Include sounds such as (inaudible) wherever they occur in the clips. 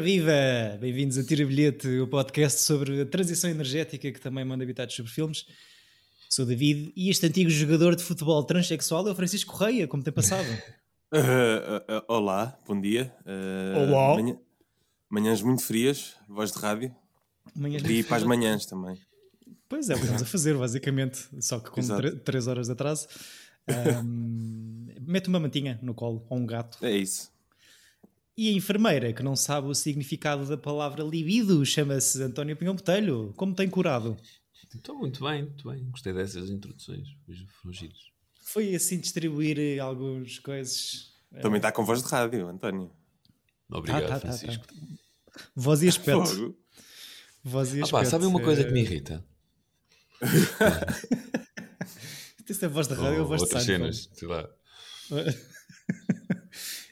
Viva! Bem-vindos a Tira Bilhete, o podcast sobre a transição energética que também manda habitados sobre filmes. Sou David e este antigo jogador de futebol transexual é o Francisco Correia, como tem passado? Uh, uh, uh, olá, bom dia. olá. Manhã, manhãs muito frias, voz de rádio. Manhãs e para as manhãs também. Pois é, o que estamos a fazer, basicamente, só que com 3 horas de atraso. (laughs) Um, mete uma mantinha no colo, ou um gato. É isso. E a enfermeira, que não sabe o significado da palavra libido, chama-se António Pinhão Botelho. Como tem curado? Estou muito bem, muito bem. Gostei dessas introduções, foram giros. Foi assim distribuir eh, algumas coisas. Também está com voz de rádio, António. Obrigado, tá, tá, tá Francisco. Tá, voz e aspecto. voz e aspecto. Ah, pá, sabe uma coisa que me irrita? (laughs) Isso é voz de rádio ou voz de outras cenas, sei lá. (laughs)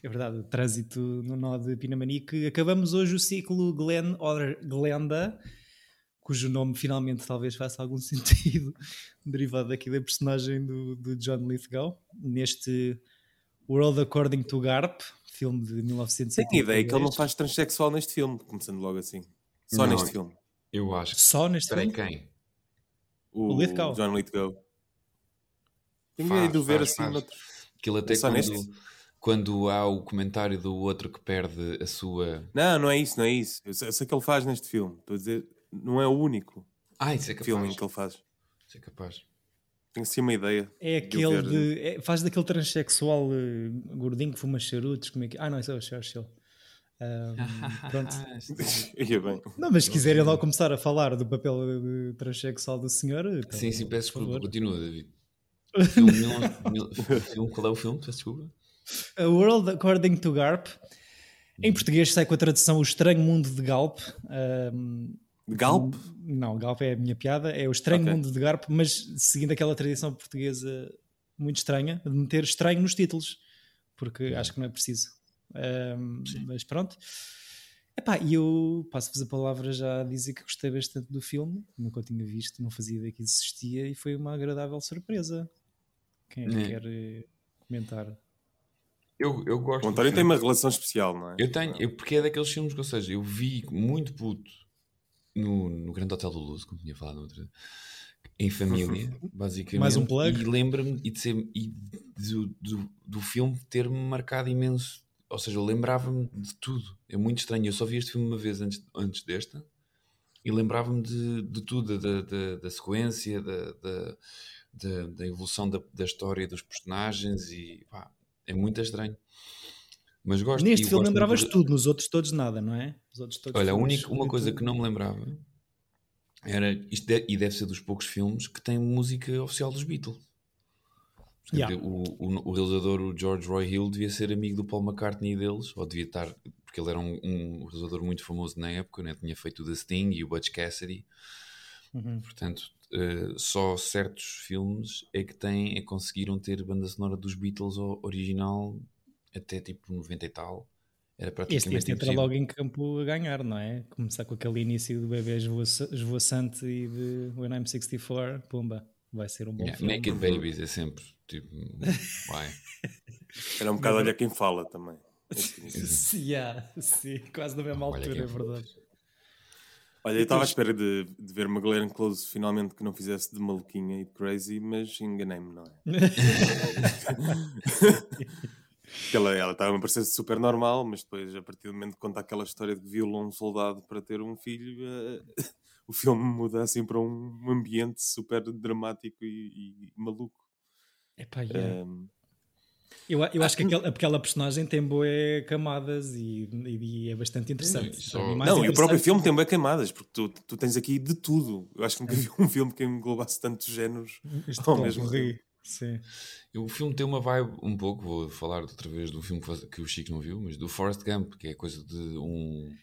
É verdade, trânsito no nó de Pinamanique. Acabamos hoje o ciclo Glen or Glenda, cujo nome finalmente talvez faça algum (laughs) sentido, derivado daqui da personagem do, do John Lithgow, neste World According to Garp, filme de 1980. Tenho ideia que ele não faz transexual neste filme, começando logo assim. Só não, neste filme. Eu acho. Só neste Peraí, filme? quem? O, o Lithgow. John Lithgow. Tenho ideia de ver faz, assim faz. noutros. Aquilo até Só quando, neste? Quando há o comentário do outro que perde a sua. Não, não é isso, não é isso. Eu sei, eu sei que ele faz neste filme. Estou a dizer, não é o único ah, isso é capaz. filme que ele faz. Isso é capaz. Tenho assim uma ideia. É aquele de. de é, faz daquele transexual uh, gordinho que fuma charutos. Como é que... Ah, não, (laughs) isso é o Churchill. Um, pronto. Ia bem. Não, mas se quiserem logo começar a falar do papel de transexual do senhor. Então, sim, sim, peço desculpa. Continua, David. (laughs) Filme, mil, filme, qual é o filme? Peço desculpa. A World According to Garp. Em português sai com a tradução O Estranho Mundo de Galp. Um, Galp? Não, Galp é a minha piada. É o Estranho okay. Mundo de Garp, mas seguindo aquela tradição portuguesa muito estranha, de meter estranho nos títulos. Porque acho que não é preciso. Um, mas pronto. Epá, e eu passo-vos a palavra já a dizer que gostei bastante do filme, nunca o tinha visto, não fazia ideia que existia e foi uma agradável surpresa. Quem é que quer eh, comentar? Eu, eu gosto. O António tem uma relação especial, não é? Eu tenho, eu, porque é daqueles filmes que, ou seja, eu vi muito puto no, no Grande Hotel do Luz, como tinha falado outra em família, (laughs) basicamente. Mais um plug. E lembra-me e de ser, e do, do, do filme ter-me marcado imenso. Ou seja, eu lembrava-me de tudo. É muito estranho. Eu só vi este filme uma vez antes, antes desta e lembrava-me de, de tudo, da, da, da sequência, da, da da, da evolução da, da, história dos personagens e pá, é muito estranho. Mas gosto Neste filme lembravas de... tudo, nos outros todos nada, não é? Olha, a única, uma coisa que não me lembrava era isto e deve ser dos poucos filmes que tem música oficial dos Beatles. Yeah. O, o, o, realizador, o George Roy Hill, devia ser amigo do Paul McCartney deles, ou devia estar, porque ele era um, um realizador muito famoso na época, né? tinha feito o The Sting e o Butch Cassidy. Uhum. Portanto, uh, só certos filmes é que têm, é conseguiram ter banda sonora dos Beatles original até tipo 90 e tal. Era praticamente este, este entra logo em campo a ganhar, não é? Começar com aquele início do bebê esvoaçante e de When I'm 64, pumba, vai ser um bom yeah, filme. Naked Babies é sempre tipo, vai. (laughs) Era um bocado olha quem fala também. (laughs) yeah, sim, quase na mesma altura, é verdade. Olha, eu estava à espera de, de ver uma Glenn Close finalmente que não fizesse de maluquinha e de crazy, mas enganei-me, não é? (laughs) ela, ela estava a parecer super normal, mas depois, a partir do momento que conta aquela história de que violou um soldado para ter um filho, uh, (laughs) o filme muda assim para um ambiente super dramático e, e maluco. Epá, yeah. um, eu, eu acho que aquela, aquela personagem tem boas camadas e, e, é bastante interessante. Só... Não, interessante. e o próprio filme tem boas camadas, porque tu, tu tens aqui de tudo. Eu acho que nunca vi um filme que englobasse tantos géneros Isto ao mesmo tempo. Sim. O filme tem uma vibe um pouco, vou falar outra vez do filme que o Chico não viu, mas do Forrest Gump, que é coisa de um,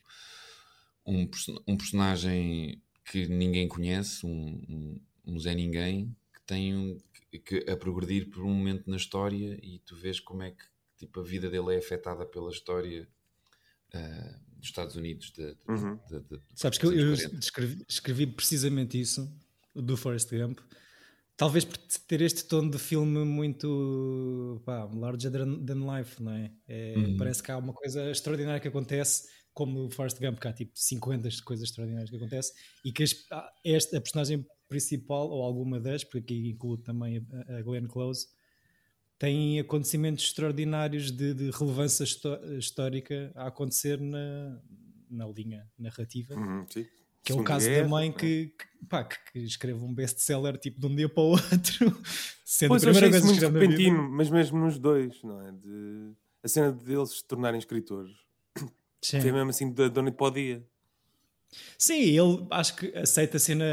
um, um personagem que ninguém conhece, um, um, um Zé Ninguém, tem um, que, a progredir por um momento na história e tu vês como é que tipo, a vida dele é afetada pela história uh, dos Estados Unidos. De, de, uhum. de, Sabes que eu, eu escrevi, escrevi, precisamente isso do Forrest Gump. Talvez por ter este tom de filme muito pá, larger than, life, não é? é uhum. Parece que há uma coisa extraordinária que acontece como no Forrest Gump, que há tipo 50 coisas extraordinárias que acontecem e que esta, a personagem principal, ou alguma das, porque aqui incluo também a, a Glenn Close, tem acontecimentos extraordinários de, de relevância histórica a acontecer na, na linha narrativa. Uhum. Que é o caso da mãe que, que, pá, que, escreve um best-seller tipo de um dia para o (laughs) outro, sendo pois, a primeira coisa que escreve repentino, mas mesmo nos dois, não é? De, a cena deles se tornarem escritores. Sim. Foi mesmo assim da noite para o dia. Sim, ele acho que aceita a cena.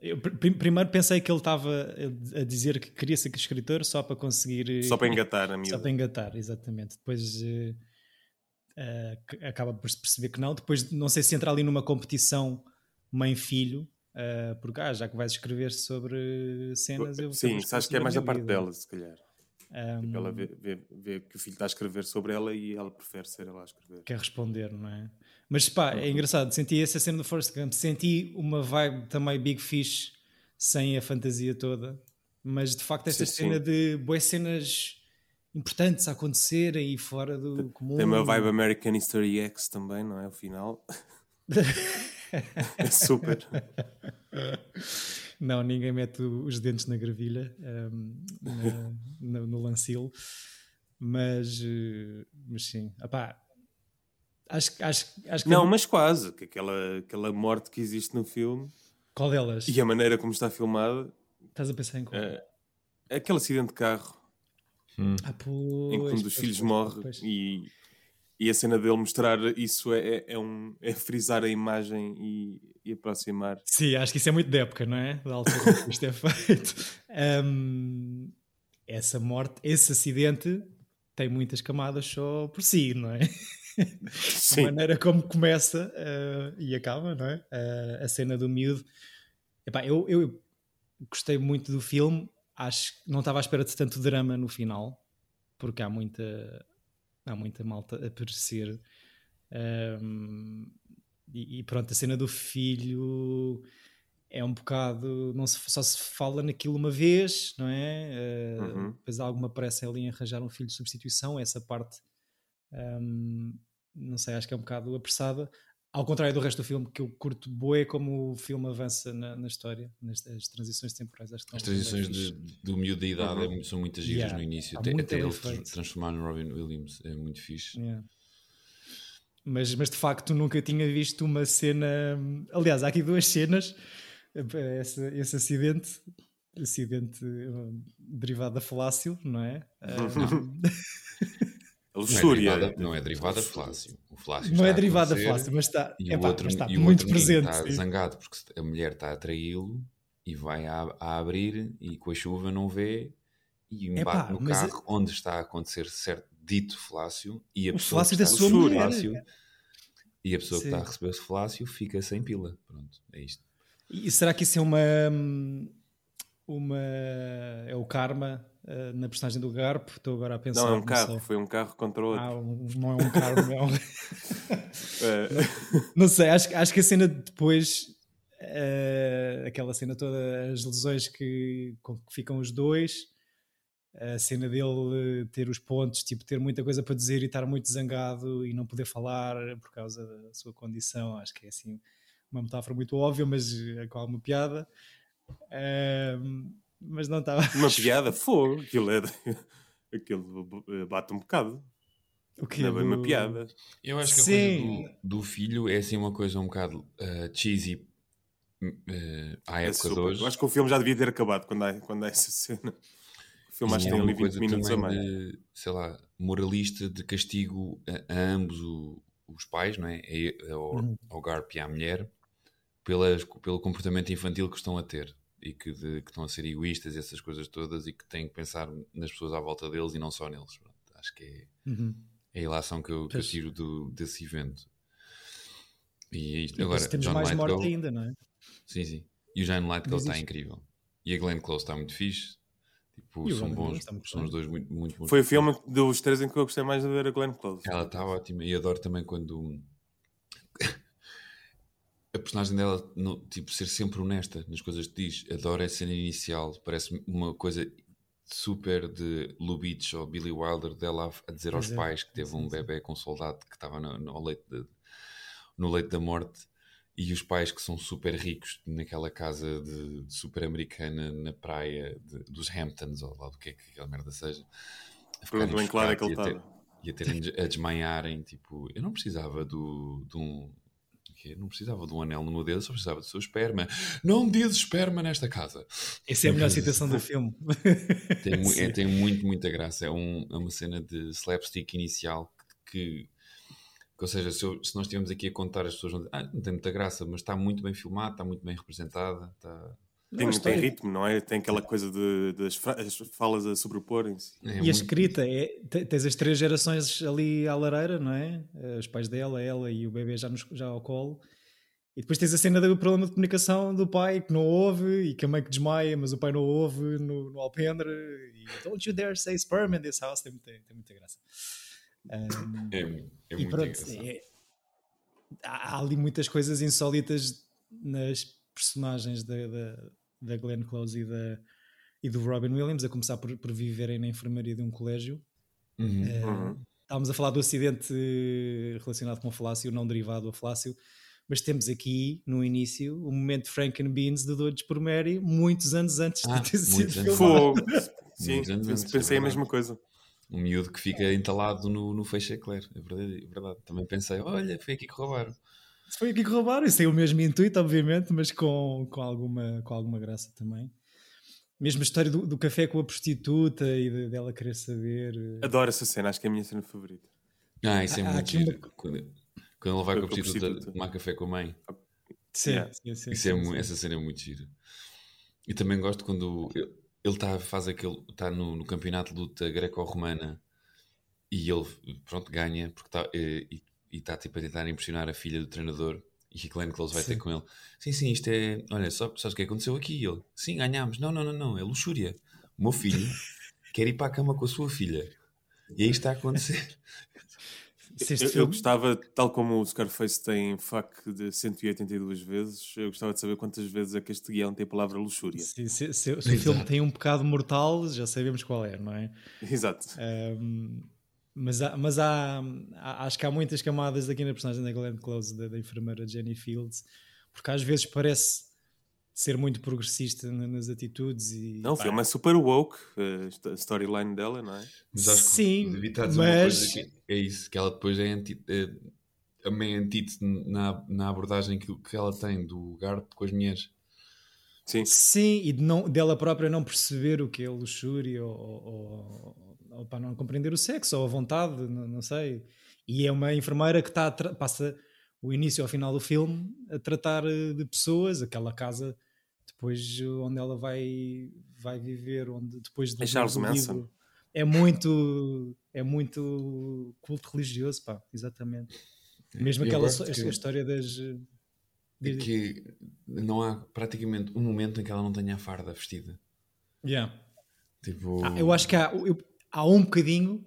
Eu primeiro pensei que ele estava a dizer que queria ser escritor só para conseguir. Só para engatar a minha. Só para engatar, exatamente. Depois uh, uh, acaba por se perceber que não. Depois não sei se entra ali numa competição mãe-filho. Uh, porque ah, já que vais escrever sobre cenas, eu Sim, acho que é mais a parte dela, se calhar. Um, tipo, ela vê, vê, vê, que o filho está a escrever sobre ela e ela prefere ser ela a escrever. Quer responder, não é? Mas pá, é engraçado, senti essa cena do Forrest Gump, senti uma vibe também Big Fish sem a fantasia toda, mas de facto esta sim, cena sim. de boas cenas importantes a acontecerem e fora do comum. Tem uma vibe American History X também, não é? O final. (laughs) é super. Não, ninguém mete os dentes na gravilha, um, na, no, no lancilo, mas, eh, mas sim. Epá, Acho, acho, acho que não, mas quase. Que aquela, aquela morte que existe no filme. Qual delas? E a maneira como está filmada. Estás a pensar em qual? É, aquele acidente de carro. Hum. Ah, pois, em que um dos pois, filhos pois, morre e, e a cena dele mostrar isso é, é, é, um, é frisar a imagem e, e, aproximar. Sim, acho que isso é muito de época, não é? Da altura que isto é (laughs) feito. Um, essa morte, esse acidente tem muitas camadas só por si, não é? (laughs) a maneira como começa uh, e acaba, não é? Uh, a cena do miúdo. Epá, eu, eu gostei muito do filme, acho que não estava à espera de tanto drama no final, porque há muita, há muita malta a aparecer. Um, e, e, pronto, a cena do filho é um bocado. Não se, só se fala naquilo uma vez, não é? Uh, uhum. Depois alguma pressa ali em arranjar um filho de substituição, essa parte um, não sei, acho que é um bocado apressada. Ao contrário do resto do filme, que eu curto boé como o filme avança na, na história, nas as transições temporais. Acho que as transições de, do miúdo da idade uhum. é, são muitas giras yeah, no início, até, até ele feito. transformar no Robin Williams, é muito fixe. Yeah. Mas, mas de facto nunca tinha visto uma cena. Aliás, há aqui duas cenas. Esse, esse acidente acidente um, derivado da falácio, não é? (laughs) Um, (laughs) luxúria. Não é derivada, não é derivada Flácio. O Flácio não é derivada Flácio, mas está, e epá, o outro, está e muito outro presente. Está zangado porque a mulher está a traí-lo e vai a, a, abrir e com a chuva não vê e embate no carro é... onde está a acontecer certo dito Flácio e a pessoa Flácio da sua mulher. Flácio, e a pessoa Sim. que está a receber o Flácio fica sem pila. Pronto, é isto. E será que isso é uma uma é o karma uh, na personagem do Garpo. Estou agora a pensar. Não, é um carro, foi um carro contra outro. Ah, um, não é um carro, não é (laughs) um... não, não, sei, acho, acho que a cena depois, uh, aquela cena toda, as lesões que, com que ficam os dois, a cena dele ter os pontos, tipo, ter muita coisa para dizer e estar muito zangado e não poder falar por causa da sua condição, acho que é assim uma metáfora muito óbvia, mas com alguma piada. Uh, mas não estava. Uma piada, fogo, aquilo é. (laughs) Aquilo bate um bocado. O que não é bem uma piada. Eu acho que Sim. a coisa do, do, filho é assim uma coisa um bocado uh, cheesy uh, à é época é de hoje. Eu acho que o filme já devia ter acabado quando há, quando há essa (laughs) cena. O filme acho que tem ali 20 minutos a mais. De, sei lá, moralista de castigo a, a ambos o, os pais, não é? Ao, uhum. ao Garp e à mulher, pelas, pelo comportamento infantil que estão a ter e que, de, que, estão a ser egoístas e essas coisas todas e que têm que pensar nas pessoas à volta deles e não só neles. Pronto, acho que é, uhum. é a ilação que eu, que eu tiro do, desse evento. E, isto, agora, temos John mais morte ainda, não é? Sim, sim. E o John Lightgo está incrível. E a Glenn Close está muito fixe. Tipo, são bons, são os dois muito, muito, muito Foi o filme dos três em que eu gostei mais de ver a Glenn Close. Ela está ótima e adoro também quando a personagem dela, no, tipo, ser sempre honesta nas coisas que diz. Adoro a cena inicial, parece uma coisa super de Lubitsch ou Billy Wilder dela a dizer aos pais que teve um bebê com um soldado que estava no, no, leito de, no leito da morte e os pais que são super ricos naquela casa de, de super americana na praia de, dos Hamptons ou lá do que é que aquela merda seja. Pronto, bem claro é que ele estava. E a terem a desmaiarem, tipo, eu não precisava do, de um. Não precisava de um anel no meu dedo, só precisava do seu esperma. Não diz esperma nesta casa. Essa é a melhor citação do filme. (laughs) Tem, é, tem muito, muita graça. É, um, é uma cena de slapstick inicial que, ou seja, se, eu, se, nós estivermos aqui a contar, as pessoas vão dizer, ah, não tem muita graça, mas está muito bem filmado, está muito bem representada. Está... Tem, não, tem ritmo, não é? Tem aquela coisa de, das falas a sobreporem-se. É, e a escrita, é, tens as três gerações ali à lareira, não é? Os pais dela, ela e o bebê já, nos, já ao colo. E depois tens a cena do problema de comunicação do pai que não ouve e que a mãe que desmaia, mas o pai não ouve no, no alpendre. E don't you dare say sperm in this house. Tem muita, tem muita graça. Um, é, é muito pronto, é, há ali muitas coisas insólitas nas personagens da, da, da Glenn Close e, da, e do Robin Williams, a começar por, por viverem na enfermaria de um colégio. Uhum. Uh, estávamos a falar do acidente relacionado com o falácio, não derivado do falácio, mas temos aqui no início o momento de Franken Beans de Doidos por Mary, muitos anos antes ah, de ter sido filmado. (laughs) Sim, pensei a mesma coisa um miúdo que fica entalado no, no feixe eclair. É verdade, é verdade. Também pensei, olha, foi aqui que roubaram. Foi aqui que roubaram, isso é o mesmo intuito, obviamente, mas com, com, alguma, com alguma graça também. Mesmo a história do, do café com a prostituta e de, dela querer saber. Eh, Adoro essa cena, acho que é a minha cena favorita. Ah, isso é ah, muito giro. Uma... Quando, quando ele vai com a prostituta, prostituta tomar café com a mãe. Sim, yeah. sim, sim, isso sim, é, sim. Essa cena é muito gira. E também gosto quando ele tá, faz aquele. está no, no campeonato de luta greco-romana e ele, pronto, ganha porque tá, e está tipo, a tentar impressionar a filha do treinador. E a Glenn Close vai sim. ter com ele. Sim, sim, isto é. Olha, só, sabes o que aconteceu aqui? E ele, sim, ganhámos. Não, não, não, não, é luxúria. O meu filho (laughs) quer ir para a cama com a sua filha. E aí está a acontecer. (laughs) Eu, eu, gostava, tal como o Scarface tem FAC de 182 vezes, eu gostava de saber quantas vezes é que este guião tem a palavra luxúria. se, se, se o filme tem um pecado mortal, já sabemos qual é, não é? Exato. Um, mas há, mas há, há, acho que há muitas camadas aqui na personagem da Glenn Close, da, da enfermeira Jenny Fields, porque às vezes parece ser muito progressista nas atitudes e não, o filme é super woke a storyline dela, não é? Mas acho Sim, que mas... uma coisa que é isso, que ela depois é, anti, é a meio antítese na, na abordagem que, que ela tem do Garp com as mulheres. Sim. Sim, e de não, dela própria não perceber o que é luxúria ou, ou, ou, para não compreender o sexo ou a vontade, não, não sei. E é uma enfermeira que está passa o início ao final do filme a tratar eh, de pessoas, aquela casa depois onde ela vai, vai viver, onde depois de é Charles Manson. é muito é muito culto religioso, pá, exatamente. Mesmo aquela que... história das de que não há praticamente um momento em que ela não tenha a farda vestida. Yeah. Tipo... Ah, eu acho que há, eu, há um bocadinho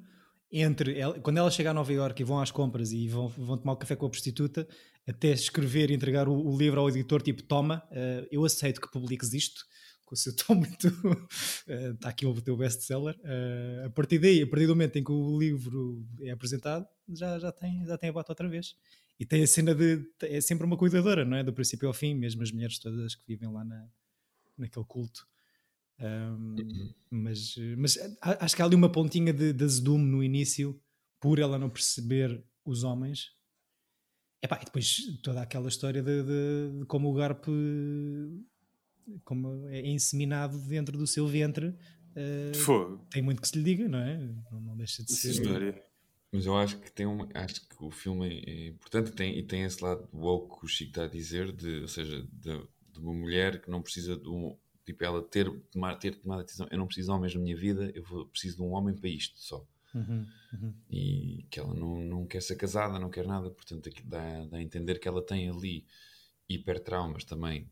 entre ela, quando ela chega a Nova Iorque e vão às compras e vão, vão tomar o um café com a prostituta, até escrever e entregar o, o livro ao editor, tipo, toma, uh, eu aceito que publiques isto, com o seu tom muito. (laughs) Está uh, aqui o teu best-seller. Uh, a partir daí, a partir do momento em que o livro é apresentado, já, já, tem, já tem a bota outra vez. E tem a cena de. É sempre uma cuidadora, não é? Do princípio ao fim, mesmo as mulheres todas que vivem lá na, naquele culto. Um, uhum. mas, mas acho que há ali uma pontinha de, de azedume no início por ela não perceber os homens. Epá, e depois toda aquela história de, de, de como o Garp como é inseminado dentro do seu ventre. Uh, tem muito que se lhe diga, não é? Não, não deixa de ser. História. Mas eu acho que tem um, acho que o filme é importante e tem, e tem esse lado woke que o Chico está a dizer, de, ou seja, de, de uma mulher que não precisa de um, tipo, ela ter, tomar, ter tomado a decisão, eu não preciso de homens na minha vida, eu vou, preciso de um homem para isto só. Uhum, uhum. E que ela não, não quer ser casada, não quer nada, portanto dá, dá a entender que ela tem ali hipertraumas também.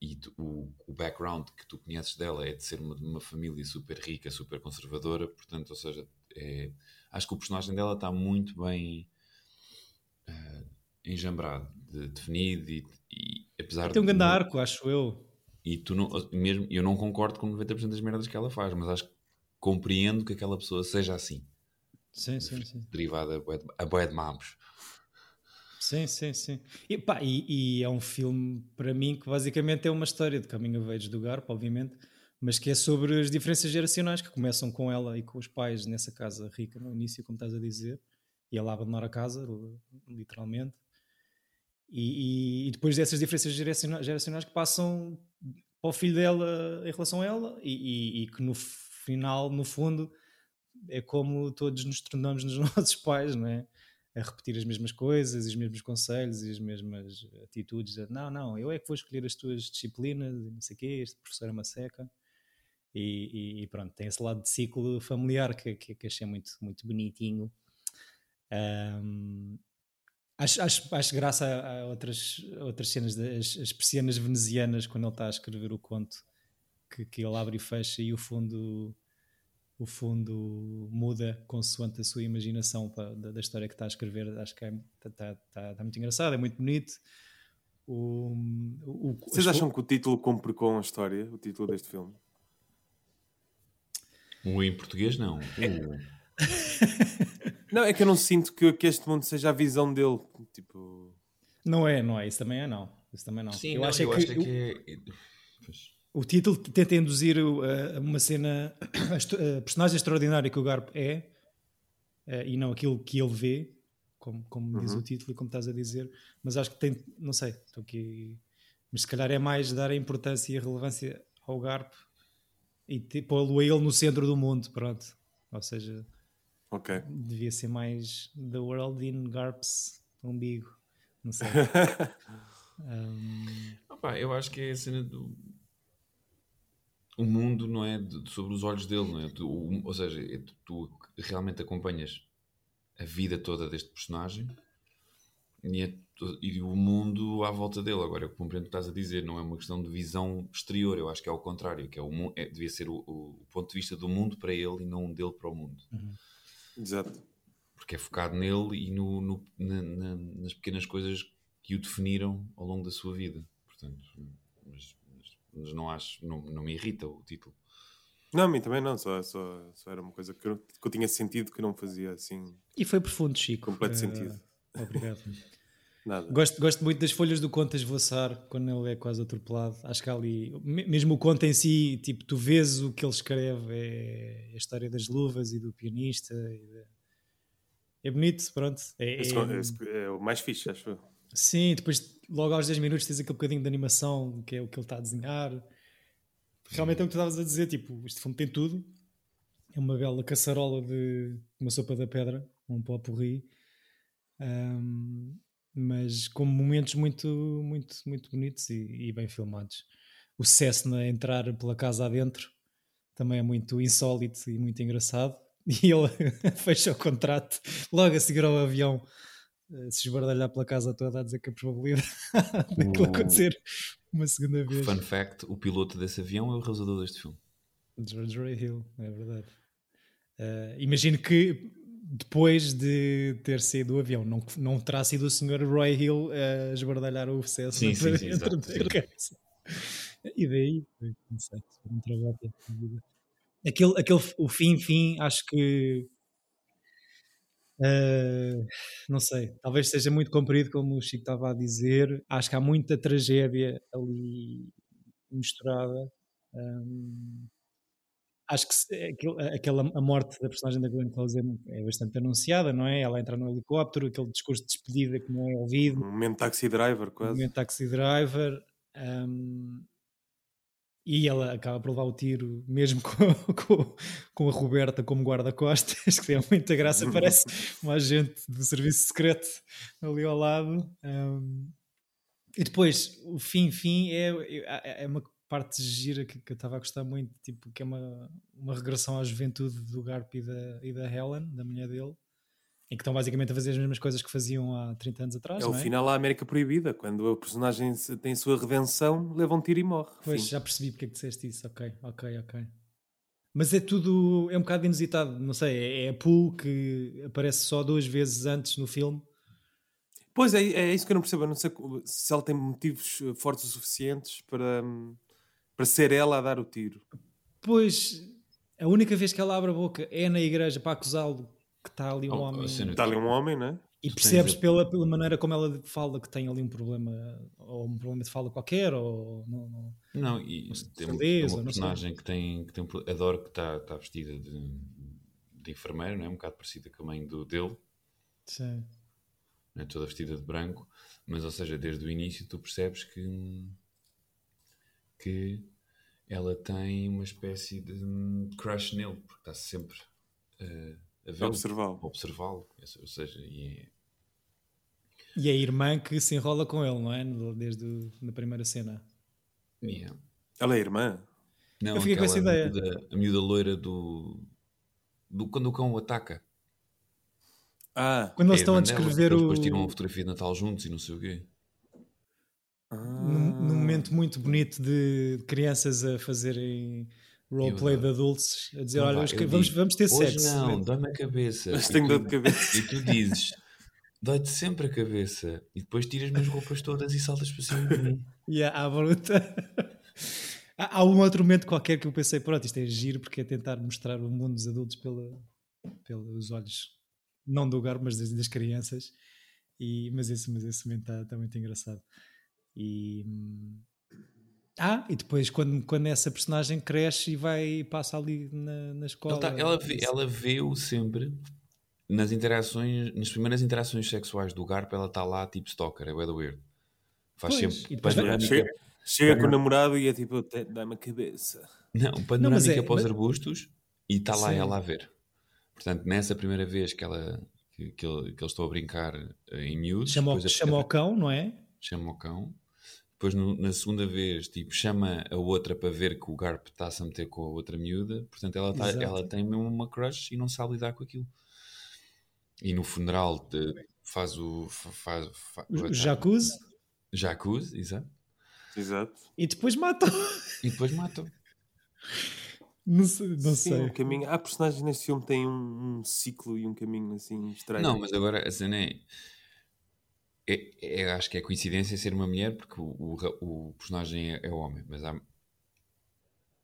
E o, o background que tu conheces dela é de ser uma, uma família super rica, super conservadora, portanto, ou seja, é, acho que o personagem dela está muito bem uh, enjambrado, de, definido e, e apesar tem um grande arco, acho eu e tu não, mesmo, eu não concordo com 90% das merdas que ela faz, mas acho que compreendo que aquela pessoa seja assim. Sim, sim, sim. Derivada a boé de mamos. Sim, sim, sim. E, pá, e, e, é um filme, para mim, que basicamente é uma história de of age do Garp, obviamente, mas que é sobre as diferenças geracionais que começam com ela e com os pais nessa casa rica no início, como estás a dizer, e ela abandonar a casa, literalmente. E, e, e depois dessas diferenças geracionais, geracionais que passam para o filho dela em relação a ela, e, e que no final, no fundo, é como todos nos tornamos nos (laughs) nossos pais, não é? A repetir as mesmas coisas, os mesmos conselhos e as mesmas atitudes. Não, não, eu é que vou escolher as tuas disciplinas e não sei o quê, este professor é uma seca. E, e, pronto, tem esse lado de ciclo familiar que, que, que achei muito, muito bonitinho. Um, acho, acho, acho graça a, a outras, a outras cenas, das, as persianas venezianas, quando ele está a escrever o conto, que, que ele abre e fecha e o fundo o fundo muda consoante a sua imaginação pra, da, da, história que está a escrever. Acho que está é, tá, tá, tá muito engraçado, é muito bonito. O, o, Vocês acham que o título cumpre com a história, o título deste filme? O em português, não. É. (laughs) não, é que eu não sinto que, que, este mundo seja a visão dele. Tipo... Não é, não é. Isso também é não. Isso também não. Sim, eu, não, acho, eu é que, acho que... É o título tenta induzir uh, uma cena, a personagem extraordinária que o Garp é, uh, e não aquilo que ele vê, como, como uhum. diz o título e como estás a dizer, mas acho que tem, não sei, estou aqui, mas se calhar é mais dar a importância e a relevância ao Garp e pô-lo a ele no centro do mundo, pronto. Ou seja, okay. devia ser mais The World in Garp's umbigo, não sei. (laughs) um... Opa, eu acho que é a cena do o mundo não é de, sobre os olhos dele, não é? Tu, o, ou seja, é, tu realmente acompanhas a vida toda deste personagem e, é, e, o mundo à volta dele. Agora, eu compreendo o que estás a dizer, não é uma questão de visão exterior, eu acho que é ao contrário, que é o, é, devia ser o, o, ponto de vista do mundo para ele e não dele para o mundo. Uhum. Exato. Porque é focado nele e no, no na, na, nas pequenas coisas que o definiram ao longo da sua vida. Portanto, mas mas não acho, não, não me irrita o título. Não, a mim também não, só, só, só era uma coisa que eu, que eu tinha sentido que não fazia assim. E foi profundo, Chico. Completo uh, sentido. Obrigado. (laughs) Nada. Gosto, gosto muito das folhas do conto a esvoaçar quando ele é quase atropelado. Acho que ali, mesmo o conto em si, tipo, tu vês o que ele escreve, é a história das luvas e do pianista. E de... É bonito, pronto. É, esse, é... Esse é o mais fixe, acho Sim, depois logo aos 10 minutos tens aquele bocadinho de animação que é o que ele está a desenhar. Realmente é o que tu estavas a dizer, tipo, este filme tem tudo. É uma bela caçarola de uma sopa da pedra, um pó porri. Um, mas com momentos muito, muito, muito bonitos e, e bem filmados. O Cessna entrar pela casa adentro também é muito insólito e muito engraçado. (laughs) E ele (laughs) fecha o contrato logo a seguir ao avião se esbardalhar pela casa toda a dizer que a probabilidade (laughs) daquilo acontecer uma segunda vez. Fun fact: o piloto desse avião é o realizador deste filme. George Ray Hill, é verdade. Uh, imagino que depois de ter saído do avião, não, não terá sido o Sr. Roy Hill a esbardalhar o sucesso sim, sim, sim, exato, sim. E daí, não sei, foi um trabalho Aquele, aquele, o fim, fim, acho que Uh, não sei, talvez seja muito comprido, como o Chico estava a dizer. Acho que há muita tragédia ali misturada. Um, acho que aquela, a morte da personagem da Glenn Close é, é, bastante anunciada, não é? Ela entra no helicóptero, aquele discurso de despedida que não é ouvido. Um momento taxi driver, quase. Um momento taxi driver. Um, e ela acaba por levar o tiro mesmo (laughs) com, com, com a Roberta como guarda-costas, (laughs) que tem muita graça, parece (laughs) um agente do serviço secreto ali ao lado. Um, e depois, o fim-fim é, é, é uma parte gira que, que eu estava a gostar muito, tipo, que é uma, uma regressão à juventude do Garp e da, e da Helen, da mulher dele em que estão basicamente a fazer as mesmas coisas que faziam há 30 anos atrás. É o é? final à América Proibida, quando o personagem tem sua redenção, leva um tiro e morre. Pois, Fim. já percebi porque é que disseste isso. Ok, ok, ok. Mas é tudo, é um bocado inusitado, não sei, é, é a Pooh que aparece só duas vezes antes no filme. Pois é, é isso que eu não percebo, eu não sei se ela tem motivos eh, fortes o suficientes para, para ser ela a dar o tiro. Pois, a única vez que ela abre a boca é na igreja para acusá-lo que está ali um Oh, homem. Está ali um homem, não é? E Tu percebes pela, pela maneira como ela fala que tem ali um problema, ou um problema de fala qualquer, ou não, não- Não, e tem uma, Surdez, uma personagem que tem, que tem um adoro que está tá vestida de, de enfermeira, não é? um bocado parecida com a mãe do dele, Sim. não é? toda vestida de branco, mas ou seja, desde o início tu percebes que, que ela tem uma espécie de hum, crush nele, porque está sempre eh, a observá-lo. a observá-lo, ou seja, e é, E a irmã que se enrola com ele, não é? Desde o- na primeira cena. é- Ela é irmã. Não, Eu fiquei com essa ideia. miúda- a miúda loira do, do quando o cão o ataca. Ah, Quando eles É estão a dela, descrever eles o. depois tiram uma fotografia de Natal juntos e não sei o quê. Num, num momento muito bonito de crianças a fazerem roleplay de adultos, a dizer: Não, Olha, que- vamos, digo, vamos ter Hoje sexo. não, dói-me a cabeça. Mas E tenho tu- dor de cabeça. E tu dizes, dói-te sempre a cabeça. E depois tiras-me as roupas todas e saltas para cima de mim. (laughs) E à, à bruta. há, há um outro momento qualquer que eu pensei: Pronto, isto é giro, porque é tentar mostrar o mundo dos adultos pela, pelos olhos, não do Garbo, mas das, das crianças. E, mas esse, mas esse momento está tá muito engraçado. E. Ah, e depois quando, quando essa personagem cresce e vai e passa ali na, na escola. Ela, tá- ela, vê, ela vê-o sempre nas interações, nas primeiras interações sexuais do Garp, ela está lá tipo stalker, é da weird. Faz Pois, sempre e panorâmica, Chega, chega com o namorado e é tipo, "Te- dá-me a cabeça. não, Não, panorâmica mas é- para os mas- arbustos e está lá Sim. ela a ver. Portanto, nessa primeira vez que, ela, que, que, ele- que eles estão a brincar eh, em miúdos, Chama, chama o cão, não é? chama o cão. Depois, no- na segunda vez, tipo, chama a outra para ver que o Garp está-se a meter com a outra miúda. Portanto, ela, tá- ela tem mesmo uma crush e não sabe lidar com aquilo. E no funeral de- faz o... fa- Faz, fa- O tá- jacuzzi. Jacuzzi, exato. Exato. E depois matou. E depois mata Não sei. Não Sim, sei. um caminho. Há personagens neste filme que têm um, um ciclo e um caminho assim estranho. Não, mas agora a cena é... é- é- acho que é coincidência ser uma mulher porque o, o, o personagem é, é homem, mas há,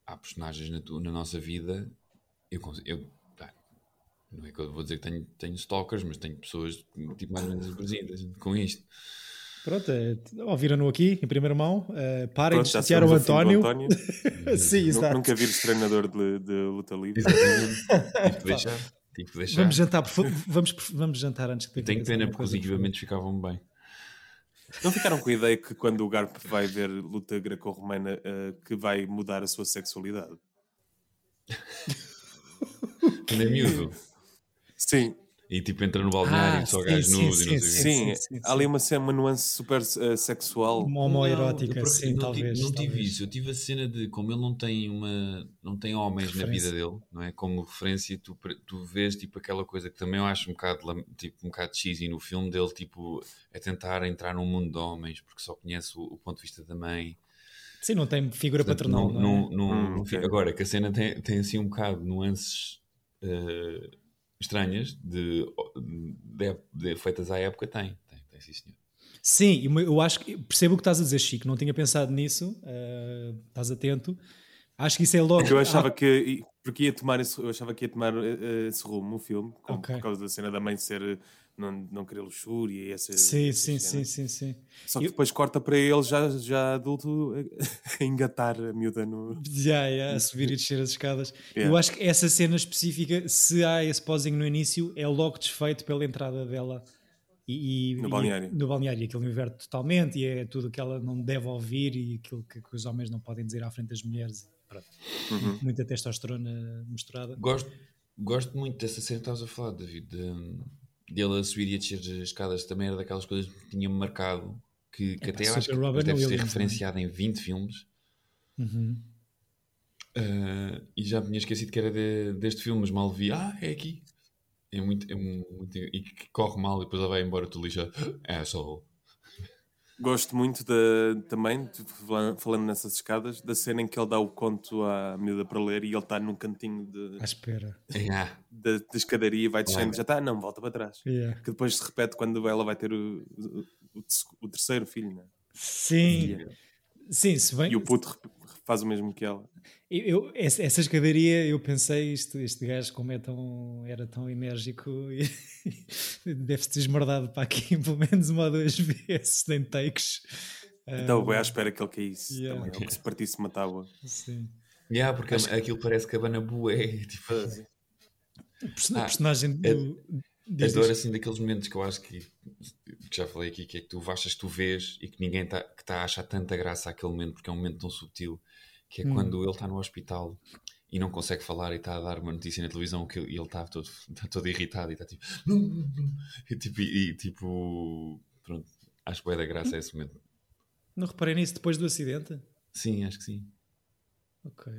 há personagens na, tu- na nossa vida. Eu, eu não é que eu vou dizer que tenho, tenho stalkers, mas tenho pessoas tipo, mais ou menos parecidas com isto. Pronto, é, ouviram-no aqui em primeira mão. eh, parem Pronto, de chatear o do António. (laughs) Sim, exato. Nunca vires treinador de, de luta livre. Exatamente. (laughs) Tive que deixar. Tive que deixar. Vamos jantar, por favor. Vamos, vamos jantar antes que Eu tenho que pena porque os coisa, equipamentos ficavam bem. Não ficaram com a ideia que quando o Garp vai ver luta greco-romana eh, que vai mudar a sua sexualidade? Quando é miúdo. Sim, E tipo entra no balneário Ah, só sim, gajos sim, nus e não sei sim, sim, sim, há ali uma, cena- uma nuance super eh, sexual. Uma homoerótica, sim, não talvez. Tive, não tive talvez. isso. Eu tive a cena de como ele não tem uma não tem homens na vida dele, não é? Como referência, tu, tu vês tipo aquela coisa que também eu acho um bocado tipo um bocado cheesy no filme dele, tipo é tentar entrar num mundo de homens porque só conhece o, o ponto de vista da mãe. Sim, não tem figura Portanto, paternal. não, Não, é? não, não- Hum, Agora que a cena tem, tem assim um bocado nuances eh, estranhas de, de- de- feitas à época, tem, tem, tem sim senhor. Sim, e eu acho que percebo o que estás a dizer, Chico. Não tinha pensado nisso. eh, estás atento. Acho que isso é logo. Eu achava Ah, que porque ia tomar esse, eu achava que ia tomar eh, esse rumo o filme, com- Ok. por causa da cena da mãe ser eh, não, não querer luxúria e essa sim, essas sim, cenas. sim, sim, sim. Só que Eu- depois corta para ele já, já adulto a (laughs) engatar a miúda no. Já, já, a subir e descer as escadas. Yeah. Eu acho que essa cena específica, se há esse posing no início, é logo desfeito pela entrada dela e, e- No e- balneário. no balneário. E aquilo inverte totalmente e é tudo que ela não deve ouvir e aquilo que, que os homens não podem dizer à frente das mulheres. Pronto. Uhum. Muita testosterona misturada. Gosto, gosto muito dessa cena que estavas a falar, David, de, de ele a subir e a descer as escadas também era daquelas coisas que tinha marcado que, que até acho que Robin deve ser referenciado em 20 filmes Uhum. Ah, e já me tinha esquecido que era de- deste filme, mas mal vi, ah, é aqui. É muito, é muito e que corre mal e depois ela vai embora tu lixa, é só Gosto muito da, também, de- falando- nessas escadas, da cena em que ele dá o conto à miúda para ler e ele está num cantinho de, À espera. da, da escadaria e vai descendo, já está, não, volta para trás. Yeah. Que depois se repete quando ela vai ter o, o, o terceiro filho, né? Sim, sim, se bem. E o puto faz o mesmo que ela. Eu, essa escadaria, eu pensei, este, este gajo, como é tão, era tão enérgico, (laughs) deve-se ter esmardado para aqui (laughs) pelo menos uma ou duas vezes, nem takes. Então, um, à espera que ele caísse yeah. também, ou que se partisse uma tábua. Sim. Yeah, porque Acho aquilo parece cabana bué. (laughs) Tipo, assim. A personagem ah, do. É, adoro assim daqueles momentos que eu acho que, que, já falei aqui, que é que tu achas que tu vês e que ninguém está que tá a achar tanta graça àquele momento, porque é um momento tão subtil, que é hum. quando ele está no hospital e não consegue falar e está a dar uma notícia na televisão que ele está todo, (laughs) está todo irritado e está tipo, e tipo, e, tipo pronto, acho que é da graça esse momento. Não reparei nisso depois do acidente? Sim, acho que sim. Ok.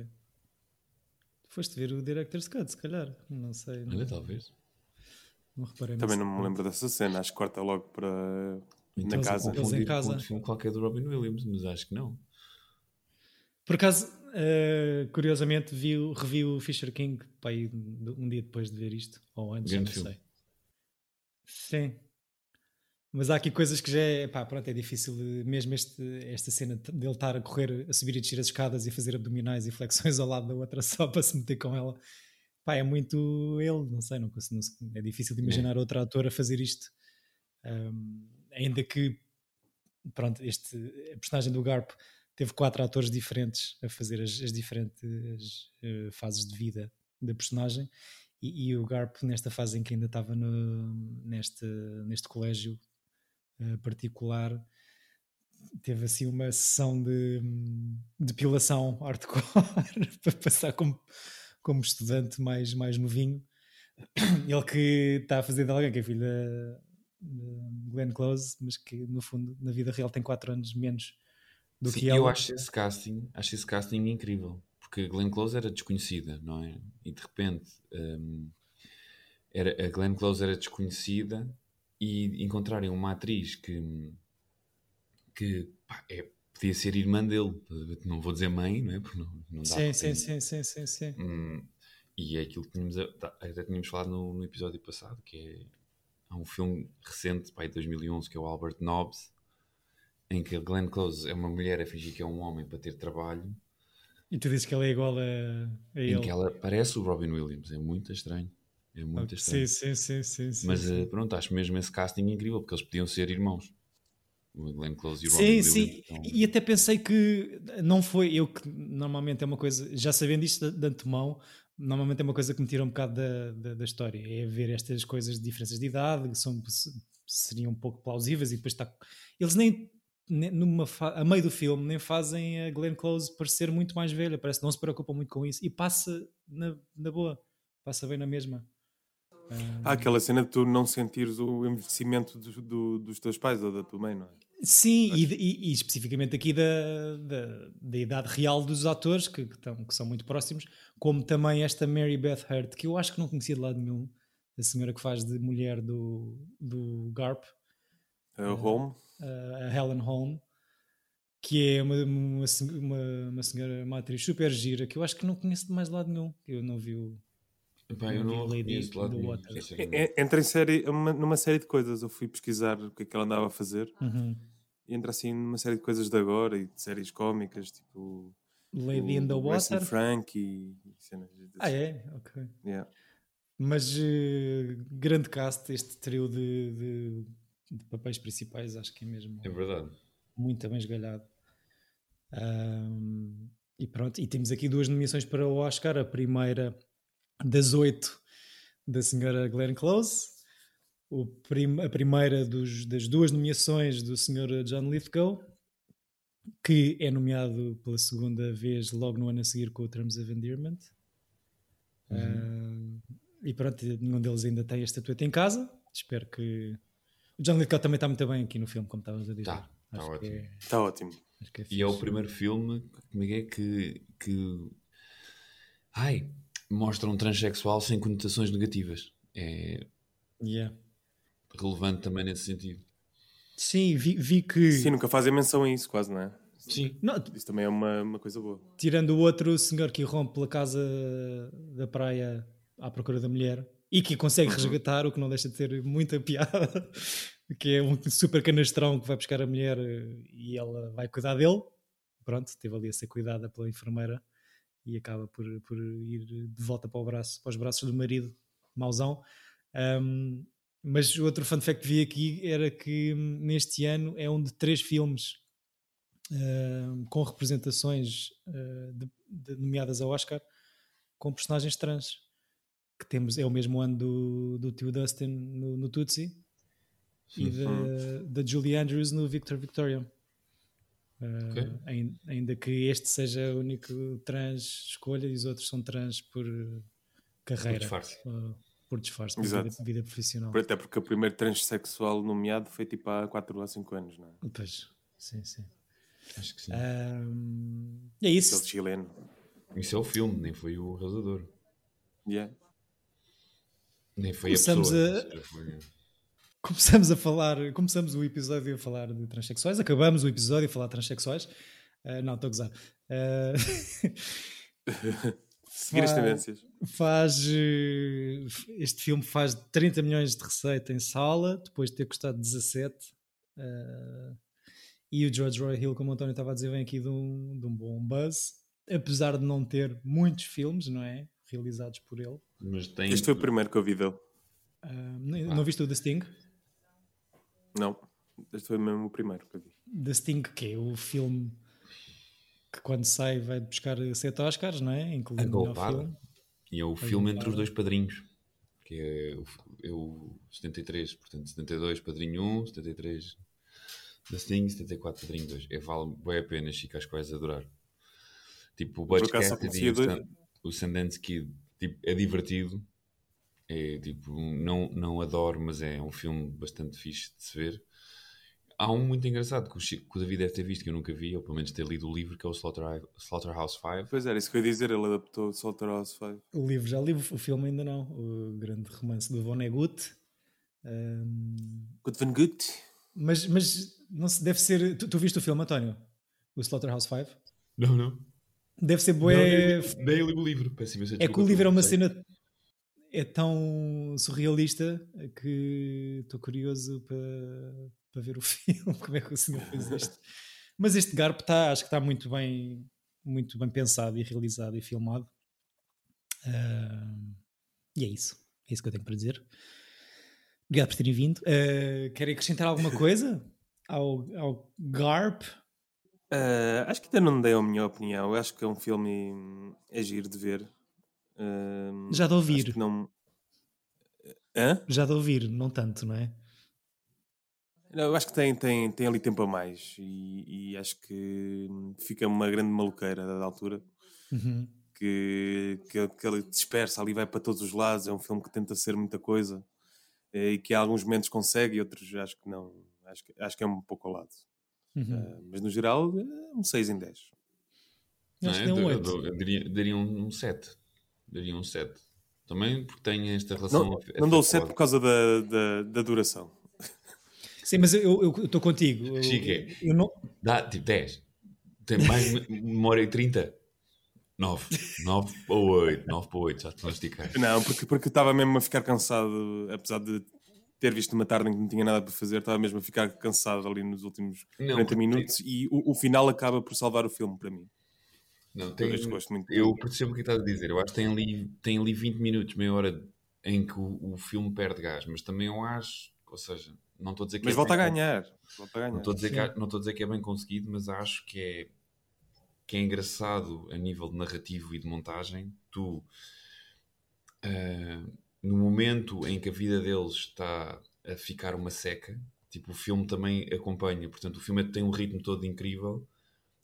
Foste ver o Director's Cut, se calhar. Não sei. Não... Olha, talvez. Não reparei Também não me lembro dessa cena. Acho que corta logo para. Então, na casa. Eles em casa. Um filme qualquer do Robin Williams, mas acho que não. Por acaso, uh, curiosamente, vi, revi o Fisher King pai, um dia depois de ver isto, ou antes, Grande não filme. sei. Sim, mas há aqui coisas que já é, pá, pronto, é difícil, mesmo este, esta cena dele estar a correr, a subir e descer as escadas e fazer abdominais e flexões ao lado da outra (laughs) só para se meter com ela. Pá, é muito ele, não sei, não, não é difícil de imaginar é. outro ator a fazer isto. Um, ainda que, pronto, este, a personagem do Garp teve quatro atores diferentes a fazer as, as diferentes uh, fases de vida da personagem. E, e, o Garp, nesta fase em que ainda estava no, neste, neste colégio, uh, particular teve assim uma sessão de depilação hardcore (laughs) para passar como, como estudante mais, mais novinho. (coughs) Ele que está a fazer de alguém que é filho da, Glenn Close, mas que no fundo na vida real tem 4 anos menos do Sim, que ela. Eu acho esse casting, acho esse casting incrível, porque Glenn Close era desconhecida, não é? E de repente um, era, a Glenn Close era desconhecida e encontrarem uma atriz que, que pá, é, podia ser irmã dele, não vou dizer mãe, não é? Porque não, não dá sim, sim, sim, sim, sim, sim. Hum, e é aquilo que tínhamos, tá, até tínhamos falado no, no, episódio passado, que é há um filme recente, pai, de 2011, que é o Albert Nobbs, em que a Glenn Close é uma mulher a fingir que é um homem para ter trabalho. E tu dizes que ela é igual a, a ele. Em que ela parece o Robin Williams, é muito estranho. É muito estranho. Sim, sim, sim, sim. Mas sim. Uh, pronto, acho mesmo esse casting incrível, porque eles podiam ser irmãos. O Glenn Close e o Robin Sim, sim. Então... E até pensei que não foi eu que normalmente é uma coisa, já sabendo isto de, de antemão, normalmente é uma coisa que me tira um bocado da, da, da, história, é ver estas coisas de diferenças de idade, que são, seriam um pouco plausíveis e depois está. Eles nem numa a meio do filme nem fazem a Glenn Close parecer muito mais velha, parece que não se preocupam muito com isso e passa na, na boa, passa bem na mesma. Há aquela cena de tu não sentires o envelhecimento do, do, dos teus pais ou da tua mãe, não é? Sim, e, e, e, especificamente aqui da, da, da, idade real dos atores, que, que, estão, que, são muito próximos, como também esta Mary Beth Hurt, que eu acho que não conhecia de lado nenhum, a senhora que faz de mulher do, do Garp. A uh, a Helen Holm, que é uma, uma, uma, uma senhora, uma atriz super gira, que eu acho que não conheço de mais lado nenhum, eu não vi o Epá, eu não Lady do nenhum, Entra em série, uma, numa série de coisas. Eu fui pesquisar o que é que ela andava a fazer uhum. e entra assim numa série de coisas de agora e de séries cómicas, tipo Lady in the Water, Frank e, cenas. Ah, é? Ok. Yeah. Mas uh, grande cast, este trio de, de, de, papéis principais, acho que é mesmo. É verdade. Muito bem esgalhado. Um, e pronto, e temos aqui duas nomeações para o Oscar. A primeira das oito da senhora Glenn Close, prim, a primeira dos, das duas nomeações do senhor John Lithgow, que é nomeado pela segunda vez logo no ano a seguir com o Terms of Endearment. Uhum. Uh, e pronto, nenhum deles ainda tem a estatueta em casa. Espero que. O John Lithgow também está muito bem aqui no filme, como estavas a dizer. Está, está ótimo. É... Está ótimo. É e é o primeiro filme comigo é que, que. Ai, mostra um transexual sem conotações negativas. É yeah. relevante também nesse sentido. Sim, vi, vi, que. Sim, nunca fazem menção a isso, quase, não é? Sim. Não, isso também é uma, uma coisa boa. Tirando o outro senhor que rompe pela casa da praia à procura da mulher e que consegue uhum. resgatar, o que não deixa de ter muita piada, (laughs) que é um super canastrão que vai buscar a mulher e ela vai cuidar dele. pronto, teve ali a ser cuidada pela enfermeira e acaba por, por ir de volta para, o braço, para os braços do marido, mauzão. Um, mas o outro fun fact que vi aqui era que hum, neste ano é um de três filmes uh, com representações uh, de, de, nomeadas ao Oscar com personagens trans. Que temos, é o mesmo ano do, do tio Dustin no, no Tutsi e da, da Julie Andrews no Victor Victoria. Uh, okay. ainda, que este seja o único trans escolha e os outros são trans por carreira. Por disfarce. Uh, por disfarce, por vida, vida, profissional. Até porque o primeiro transexual nomeado foi tipo há 4 ou 5 anos, não é? Pois, sim, sim. Acho que sim. Um, é isso. Aquele chileno. Isso é o filme, nem foi o realizador. Yeah. Nem foi Começamos a pessoa. A... Foi... Começamos a falar, começamos o episódio a falar de transexuais, acabamos o episódio a falar de transexuais. Uh, não, estou a gozar. (laughs) Uh... Seguir as tendências. Faz, eh, este filme faz 30 milhões de receita em sala, depois de ter custado 17. Uh, e o George Roy Hill, como o António estava a dizer, vem aqui de um, de um bom buzz, apesar de não ter muitos filmes, não é? Realizados por ele. Mas tem... Este foi o primeiro que eu vi dele. Uh, não, ah. não viste o The Sting? Não, este foi mesmo o primeiro que eu vi. The Sting, que é o filme que quando sai vai buscar sete Oscars, não é? Incluindo o filme. E é o filme entre os dois padrinhos, que é o, é o 73, portanto 72 Padrinho 1, 73 The Sting, 74 Padrinho 2. É, vale bem a pena, Chico, acho que vais adorar. Tipo, o Butch Cassidy e o, o Sundance Kid tipo, é divertido. É tipo, não, não adoro, mas é um filme bastante fixe de se ver. Há um muito engraçado que o, Chico, que o David deve ter visto, que eu nunca vi, ou pelo menos ter lido o livro, que é o Slaughter, Slaughterhouse 5. Pois era, isso que eu ia dizer, ele adaptou Slaughterhouse 5. O livro já li, o filme ainda não. O grande romance do Vonnegut. Um... Good Vonnegut. Mas, mas não se deve ser. Tu, tu viste o filme, António? O Slaughterhouse 5? Não, não. Deve ser bué. Nem li o livro. é que o livro é uma cena. É tão surrealista que estou curioso para para ver o (laughs) filme, como é que o senhor fez isto. Mas este Garp está, acho que está muito bem, muito bem pensado e realizado e filmado. Uh, e é isso. É isso que eu tenho para dizer. Obrigado por terem vindo. Uh, querem acrescentar alguma coisa ao, ao Garp? Uh, acho que ainda não dei a minha opinião. Eu acho que é um filme é giro de ver. Uh, Já de ouvir. Não... Hã? Já de ouvir, não tanto, não é? Eu acho que tem, tem, tem ali tempo a mais e, e acho que fica uma grande maluqueira da altura. Uhum. Que, que, que ele dispersa ali, vai para todos os lados. É um filme que tenta ser muita coisa eh, e que em alguns momentos consegue e outros acho que não. Acho que, acho que é um pouco ao lado. Uhum. Uh, mas no geral, é um 6 em 10. Não, eu, um eu, eu, eu, daria, daria um 7. Daria um 7. Também porque tem esta relação. Não, não dou 7 por causa da, da, da duração. Sim, mas eu estou contigo. Chique. Eu, não... Dá tipo 10. Tem mais memória 30? 9. 9 para 8. 9 para 8, já te vou esticar. Não, porque, porque estava mesmo a ficar cansado, apesar de ter visto uma tarde em que não tinha nada para fazer, estava mesmo a ficar cansado ali nos últimos não, 40 minutos tem... e o, o, final acaba por salvar o filme para mim. Não, tem, eu, gosto muito eu percebo o que estás a dizer. Eu acho que tem ali, tem ali 20 minutos, meia hora em que o, o filme perde gás, mas também eu acho, ou seja, não estou a dizer que mas é volta, a ganhar. volta a ganhar. Não estou a, dizer que, é, não estou a dizer que é bem conseguido, mas acho que é, que é engraçado a nível de narrativo e de montagem. Tu, uh, no momento em que a vida deles está a ficar uma seca, tipo, o filme também acompanha. Portanto, o filme tem um ritmo todo incrível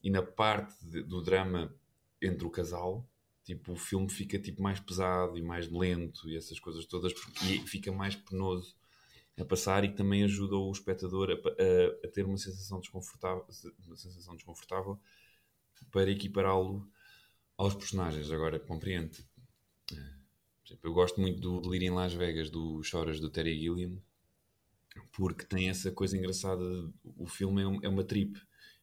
e na parte de, do drama entre o casal, tipo, o filme fica tipo mais pesado e mais lento e essas coisas todas porque fica mais penoso a passar e também ajuda o espectador a, a, a ter uma sensação desconfortável, uma sensação desconfortável para equipará-lo aos personagens. Agora, compreendo. eu gosto muito do Delírio em Las Vegas, do Choras, do Terry Gilliam, porque tem essa coisa engraçada. O filme é, um, é uma trip.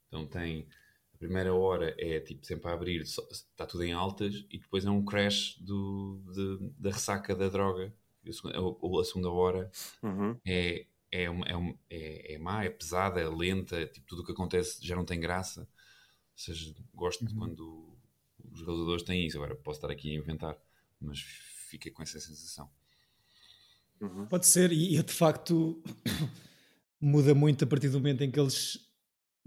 Então tem... A primeira hora é tipo sempre a abrir, está tudo em altas, e depois é um crash do, de, da ressaca da droga a, a segunda hora uhum. é, é, uma, é, é, é má, é pesada, é lenta, tipo, tudo o que acontece já não tem graça. seja, gosto uhum. quando os realizadores têm isso. Agora posso estar aqui a inventar, mas fiquei com essa sensação. Uhum. Pode ser, e, e de facto (coughs) muda muito a partir do momento em que eles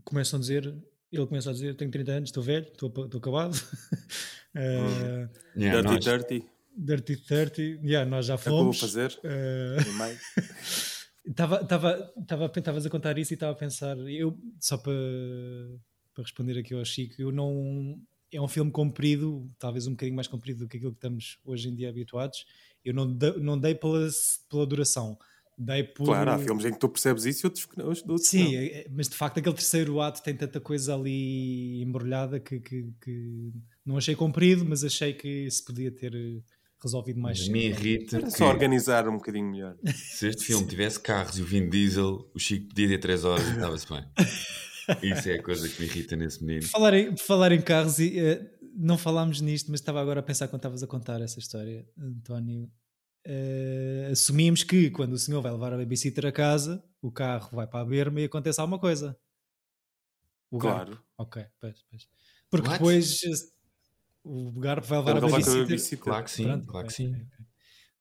começam a dizer. Ele começa a dizer: Tenho 30 anos, estou velho, estou, estou acabado. (laughs) uh, yeah, Dirty 30. Dirty 30, yeah, nós já fomos. É fazer. Uh... (laughs) Estavas a contar isso e estava a pensar, eu só para, para responder aqui ao Chico, eu não é um filme comprido, talvez um bocadinho mais comprido do que aquilo que estamos hoje em dia habituados. Eu não, de, não dei pela, pela duração, dei por. Claro, há filmes em que tu percebes isso e outros que não. Outros Sim, não. É, mas de facto aquele terceiro ato tem tanta coisa ali embrulhada que, que, que não achei comprido, mas achei que se podia ter resolvido mais cedo. Me irrita. Era só organizar um bocadinho melhor. (laughs) Se este filme tivesse carros e o Vin Diesel, o Chico podia ter 3 horas e estava-se bem. (laughs) Isso é a coisa que me irrita nesse menino. Falar em, falar em carros, e, uh, não falámos nisto, mas estava agora a pensar quando estavas a contar essa história, António. Uh, assumimos que quando o senhor vai levar a babysitter a casa, o carro vai para a berma e acontece alguma coisa. O claro. Garpo. Ok, pois, pois. Porque What? depois o Garpo vai levar a babysitter. babysitter. Claro que sim, Pronto, claro que sim.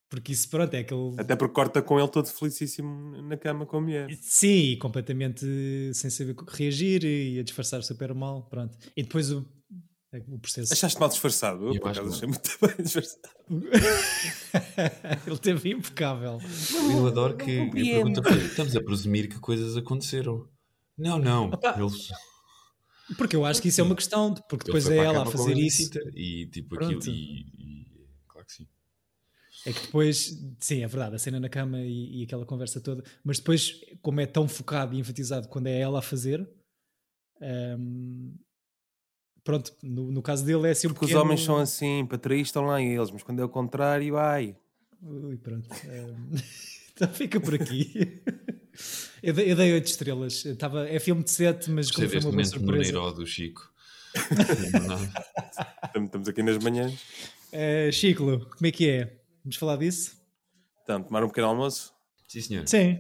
Porque isso, pronto, é aquele. Até porque corta com ele todo felicíssimo na cama com a mulher. Sim, completamente sem saber reagir e a disfarçar super mal. Pronto. E depois o, é o processo. Achaste mal disfarçado? Eu, por acaso, achei muito (laughs) bem disfarçado. (laughs) ele teve impecável. Eu adoro que. Eu pergunto, estamos a presumir que coisas aconteceram. Não, não. Eles. Porque eu acho que isso é uma questão, porque depois é ela a fazer isso. E tipo Pronto. aquilo. E, e, claro que sim. É que depois, sim, é verdade, a cena na cama e, e, aquela conversa toda, mas depois, como é tão focado e enfatizado quando é ela a fazer, um, pronto, no, no, caso dele é assim Porque pequeno... os homens são assim, para trair estão lá eles, mas quando é o contrário, ai. Ui, pronto. Um, (laughs) então fica por aqui. eu, dei, eu dei 8 estrelas. Estava, é filme de 7, mas como foi uma boa surpresa. No do Chico. (laughs) Estamos aqui nas manhãs. Uh, Chico, como é que é? Vamos falar disso? Então, tomar um pequeno almoço? Sim, senhor. Sim.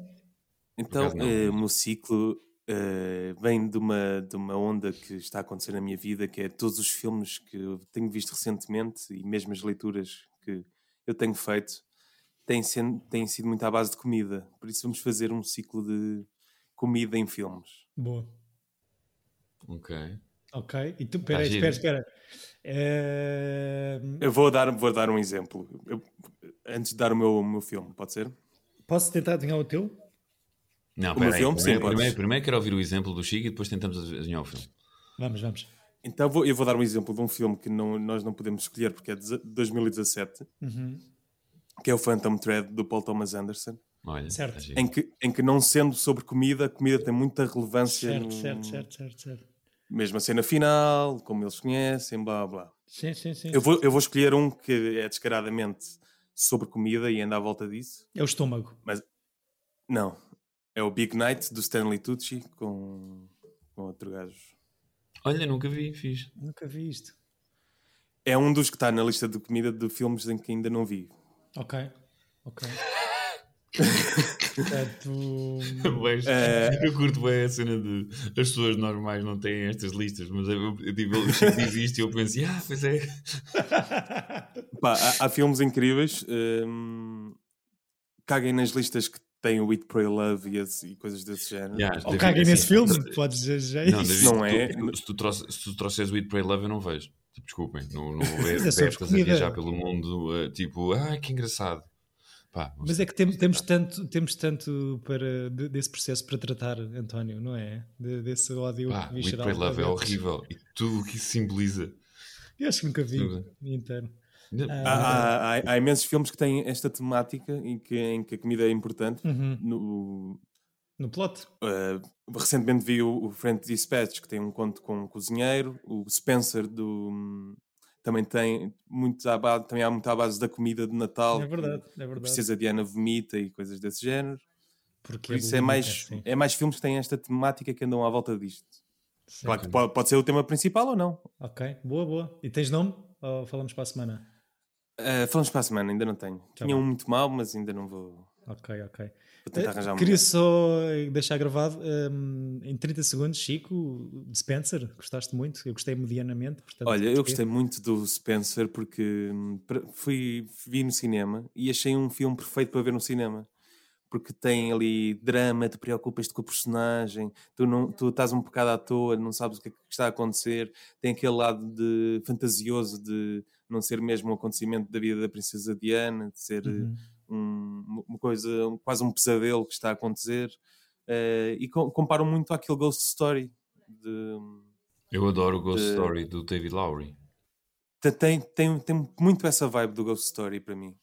Então, eh, o meu ciclo eh, vem de uma, de uma onda que está a acontecer na minha vida, que é todos os filmes que eu tenho visto recentemente e mesmo as leituras que eu tenho feito têm, sendo, têm sido muito à base de comida. Por isso vamos fazer um ciclo de comida em filmes. Boa. Ok. Ok. E tu, espera, espera, espera. É... Eu vou dar, vou dar um exemplo. Eu, antes de dar o meu, o meu filme, pode ser? Posso tentar adivinhar o teu? Não, o meu aí, filme, primeiro, sim, primeiro, primeiro, quero ouvir o exemplo do Chico e depois tentamos adivinhar o filme. Vamos, vamos. Então vou, eu vou dar um exemplo de um filme que não, nós não podemos escolher porque é de 2017, uhum. que é o Phantom Thread do Paul Thomas Anderson. Olha, certo. Tá em que, em que não sendo sobre comida, a comida tem muita relevância. Certo, no... certo, certo, certo, certo. Mesmo a cena final, como eles conhecem, blá blá. Sim, sim, sim. Eu vou, eu vou escolher um que é descaradamente sobre comida e anda à volta disso. É o estômago. Mas não. É o Big Night do Stanley Tucci com, com outro gajo. Olha, nunca vi, fiz. Nunca vi isto. É um dos que está na lista de comida de filmes em que ainda não vi. Ok, ok. Portanto, (laughs) Mas, uh... Eu curto bem a cena de as pessoas normais não têm estas listas, mas eu, eu, tipo, eu, eu diz isto e eu penso, ah, pois é. (laughs) Pá, há, há, filmes incríveis. Um, caguem nas listas que têm o It, Pray, Love e, esse, e coisas desse género. Yeah, Ou caguem assim, nesse filme, podes dizer já não, isso. Não é. Se tu, trouxes, se tu trouxeres o It, Pray, Love, eu não vejo. Tipo, desculpem, não, não vou ver bestas a viajar pelo mundo, uh, tipo, ah, que engraçado. Pá, Mas é que temos, temos, tanto, temos tanto para, desse processo para tratar, António, não é? De, desse ódio Pá, visceral. O Love é horrível e tudo o que isso simboliza. Eu acho que nunca vi inteiro. Há, há, há, há, imensos filmes que têm esta temática em que, em que a comida é importante. Uhum. No, no plot? Uh, recentemente vi o, o Friend Dispatch, que tem um conto com um cozinheiro. O Spencer do, também tem muito à base, também há muito à base da comida de Natal. É verdade, é verdade. A Princesa Diana vomita e coisas desse género. Porque Por é isso é, mais, é mais filmes que têm esta temática que andam à volta disto. Sim. Claro que pode, pode ser o tema principal ou não. Ok, boa, boa. E tens nome? Ou falamos para a semana? Uh, falamos para a semana, ainda não tenho. Tá Tinha bom. um muito mau, mas ainda não vou. Ok, ok. Uh, queria só deixar gravado um, em 30 segundos, Chico, de Spencer, gostaste muito? Eu gostei medianamente. Portanto, Olha, eu gostei muito do Spencer porque hum, fui, vi no cinema e achei um filme perfeito para ver no cinema porque tem ali drama, te preocupas-te com o personagem, tu, não, tu estás um bocado à toa, não sabes o que, é que está a acontecer, tem aquele lado de fantasioso de não ser mesmo um acontecimento da vida da princesa Diana, de ser uhum. Um, uma coisa, um, quase um pesadelo que está a acontecer, uh, e com, comparam muito àquele Ghost Story. De, Eu adoro o Ghost de, Story do David Lowry. Tem, tem, tem muito essa vibe do Ghost Story para mim.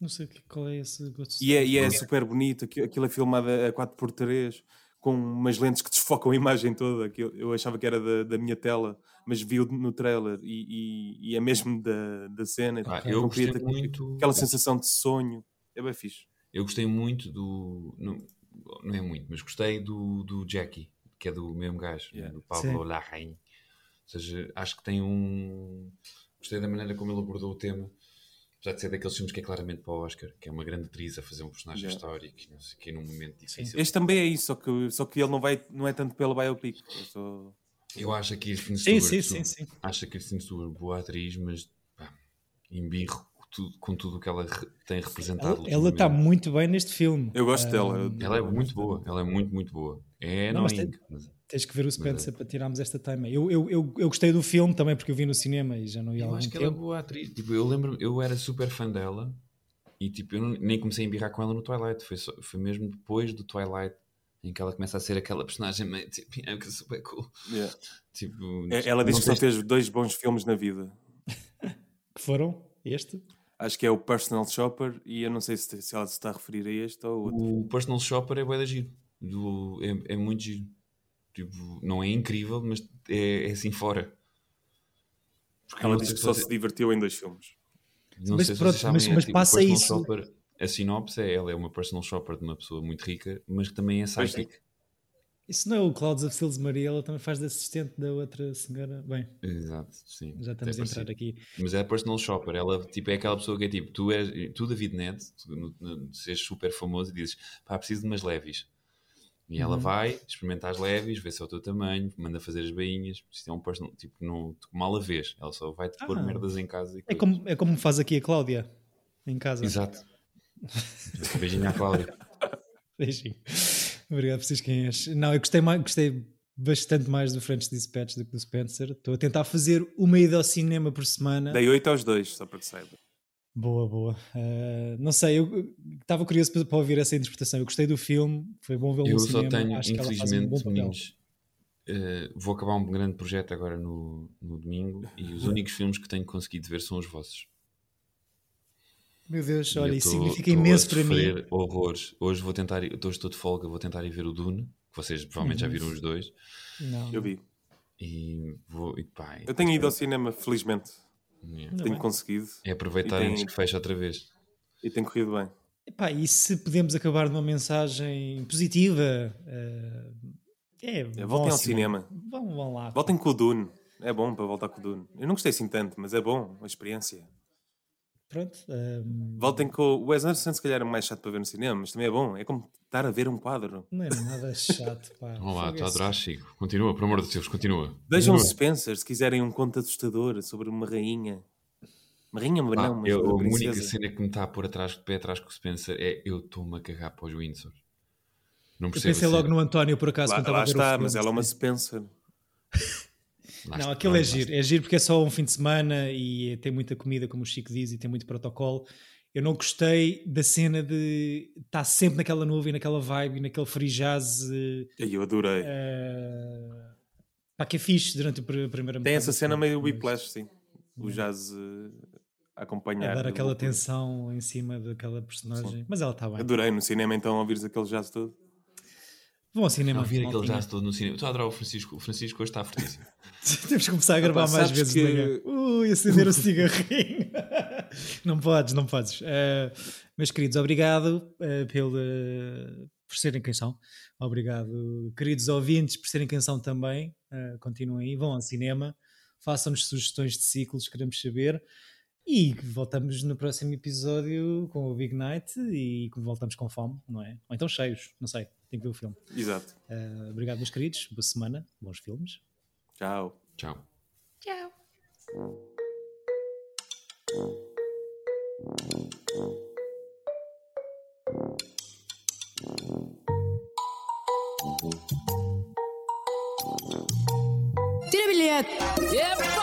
Não sei qual é esse Ghost Story. E é, e é super bonito, aquilo é filmado a 4x3 com umas lentes que desfocam a imagem toda, que eu, eu achava que era da, da minha tela, mas vi no trailer e, e, e é mesmo da, da cena. Ah, eu gostei muito... Aquela sensação de sonho, é bem fixe. Eu gostei muito do... Não, não é muito, mas gostei do, do Jackie, que é do mesmo gajo, yeah. do Pablo Larraín. Ou seja, acho que tem um... Gostei da maneira como ele abordou o tema apesar de ser daqueles filmes que é claramente para o Oscar, que é uma grande atriz a fazer um personagem yeah. histórico, não sei que num momento difícil. Este também é isso, só que, só que ele não, vai, não é tanto pelo biopic. Eu, sou... eu acho que Kristen Stewart, sim, sim, sim, sim. acho a Kristen Stewart boa atriz, mas pá, embirro com tudo o que ela tem representado. Ela está muito bem neste filme. Eu gosto um, dela. Ela é muito boa, ela é muito, muito boa. É não, annoying. Mas tem, tens que ver o Spencer é. para tirarmos esta time. Eu, eu, eu, eu, gostei do filme também porque eu vi no cinema e já não ia lá. Eu acho que tempo. ela é boa atriz. Tipo, eu lembro, eu era super fã dela e tipo, eu não, nem comecei a embirrar com ela no Twilight. Foi, só, foi mesmo depois do Twilight em que ela começa a ser aquela personagem meio tipo, (laughs) é super cool. Yeah. Tipo, é, ela diz que só fez dois bons filmes na vida. que foram? Este? Acho que é o Personal Shopper e eu não sei se, se ela se está a referir a este ou outro. O Personal Shopper é bué da giro. Do, é, é muito giro. Tipo, não é incrível, mas é, é assim fora. Porque ela diz que só se divertiu em dois filmes. Não mas, sei pronto, se sabem, mas, é, mas tipo, passa isso. Shopper, a sinopse é ela é uma personal shopper de uma pessoa muito rica, mas que também é psychic. Isso não é o Clouds of Sils Maria, ela também faz de assistente da outra senhora. Bem, exato, sim. Já estamos a entrar aqui. Mas é personal shopper, ela tipo, é aquela pessoa que é tipo, tu és, tu David Ned, tu, no, no, seres super famoso e dizes, pá, preciso de umas leves. E ela uhum. vai, experimenta as leves, vê se é o teu tamanho, manda fazer as bainhas. Isto é um personal, tipo, não, mal a vês. Ela só vai-te ah, pôr merdas em casa. é, como, é como faz aqui a Cláudia, em casa. Exato. (laughs) Beijinho à Cláudia. Beijinho. Obrigado por vocês quem és. Não, eu gostei, mais, gostei bastante mais do French Dispatch do que do Spencer. Estou a tentar fazer uma ida ao cinema por semana. Dei 8 aos dois, só para que saiba. Boa, boa. Uh, não sei, eu estava curioso para ouvir essa interpretação. Eu gostei do filme, foi bom vê-lo no cinema. Eu só tenho, Acho infelizmente, um meninos, uh, vou acabar um grande projeto agora no, no domingo e os (laughs) únicos filmes que tenho conseguido ver são os vossos. Meu Deus, olha, isso significa imenso para mim. horrores. Hoje vou tentar, hoje estou de folga, vou tentar ir ver o Dune, que vocês provavelmente já viram os dois. Não. Eu vi. E vou, e, pá, eu tenho ido ao cinema, felizmente. Yeah. Tenho conseguido. É aproveitar tem... antes que feche outra vez. E tem corrido bem. Epá, e se podemos acabar numa mensagem positiva, uh, é, é voltem ao cinema. Vão, vão lá. Voltem com o Dune. É bom para voltar com o Dune. Eu não gostei assim tanto, mas é bom, uma experiência. Pronto. Um... Voltem com o Wes Anderson, se calhar é mais chato para ver no cinema, mas também é bom. É como estar a ver um quadro. Não é nada chato, pá. Vamos lá, está a Chico. Continua, por amor de Deus, continua. Vejam Spencer, se quiserem um conto assustador sobre uma rainha. Uma rainha, mas não, mas eu, A única cena que me está a pôr atrás, de pé atrás com o Spencer é eu estou-me a cagar para os Windsor. Não percebo. Eu pensei logo no António, por acaso, lá, quando estava a ver está, mas ela é uma Spencer. (laughs) não, aquilo é giro. É giro porque é só um fim de semana e tem muita comida, como o Chico diz, e tem muito protocolo. Eu não gostei da cena de estar tá sempre naquela nuvem, naquela vibe, naquele free jazz. Eu adorei. Uh, pá, que é fixe durante a primeira Tem essa cena meio whiplash, sim. O jazz uh, acompanhar. A dar aquela tensão em cima daquela personagem. Sim. Mas ela está bem. Adorei no cinema então ouvires aquele jazz todo. Vão ao cinema. Ouvir aquele jazz todo no cinema. Estou a adorar o Francisco. O Francisco hoje está fortíssimo. (laughs) Temos que começar a gravar mais vezes que... Ui, acender o (laughs) cigarrinho. (laughs) não podes, não podes. Uh, meus queridos, obrigado uh, pelo, uh, por serem quem são. Obrigado, queridos ouvintes, por serem quem são também. Uh, continuem aí, vão ao cinema. Façam-nos sugestões de ciclos, queremos saber. E voltamos no próximo episódio com o Big Night e voltamos com fome, não é? Ou então cheios, não sei, tem que ver o filme. Exato. Uh, obrigado, meus queridos. Boa semana, bons filmes. Tchau. Tchau. Tchau. Tira bilhete! Epa!